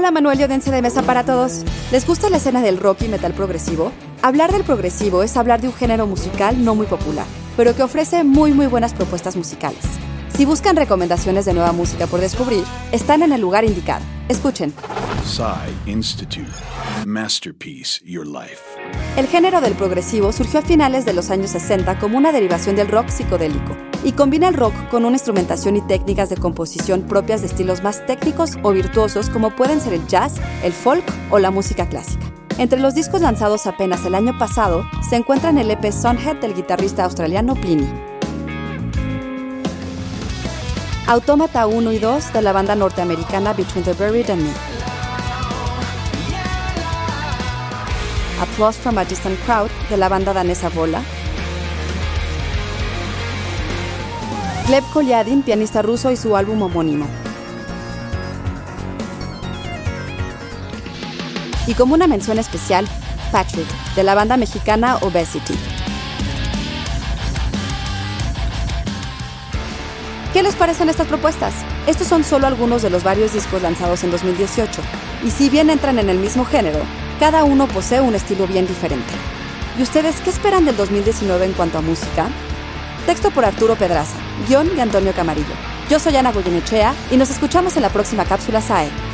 Hola Manuel y audiencia de mesa para todos. ¿Les gusta la escena del rock y metal progresivo? Hablar del progresivo es hablar de un género musical no muy popular, pero que ofrece muy muy buenas propuestas musicales. Si buscan recomendaciones de nueva música por descubrir, están en el lugar indicado. Escuchen. Institute. Masterpiece Your Life. El género del progresivo surgió a finales de los años 60 como una derivación del rock psicodélico y combina el rock con una instrumentación y técnicas de composición propias de estilos más técnicos o virtuosos como pueden ser el jazz, el folk o la música clásica. Entre los discos lanzados apenas el año pasado se encuentran el EP Sunhead del guitarrista australiano Pliny, Autómata 1 y 2 de la banda norteamericana Between the Buried and Me. Applause from a Distant Crowd de la banda danesa Vola. Gleb Kolyadin, pianista ruso y su álbum homónimo. Y como una mención especial, Patrick, de la banda mexicana Obesity. ¿Qué les parecen estas propuestas? Estos son solo algunos de los varios discos lanzados en 2018, y si bien entran en el mismo género, cada uno posee un estilo bien diferente. ¿Y ustedes qué esperan del 2019 en cuanto a música? Texto por Arturo Pedraza, guion de Antonio Camarillo. Yo soy Ana Goyenechea y nos escuchamos en la próxima cápsula SAE.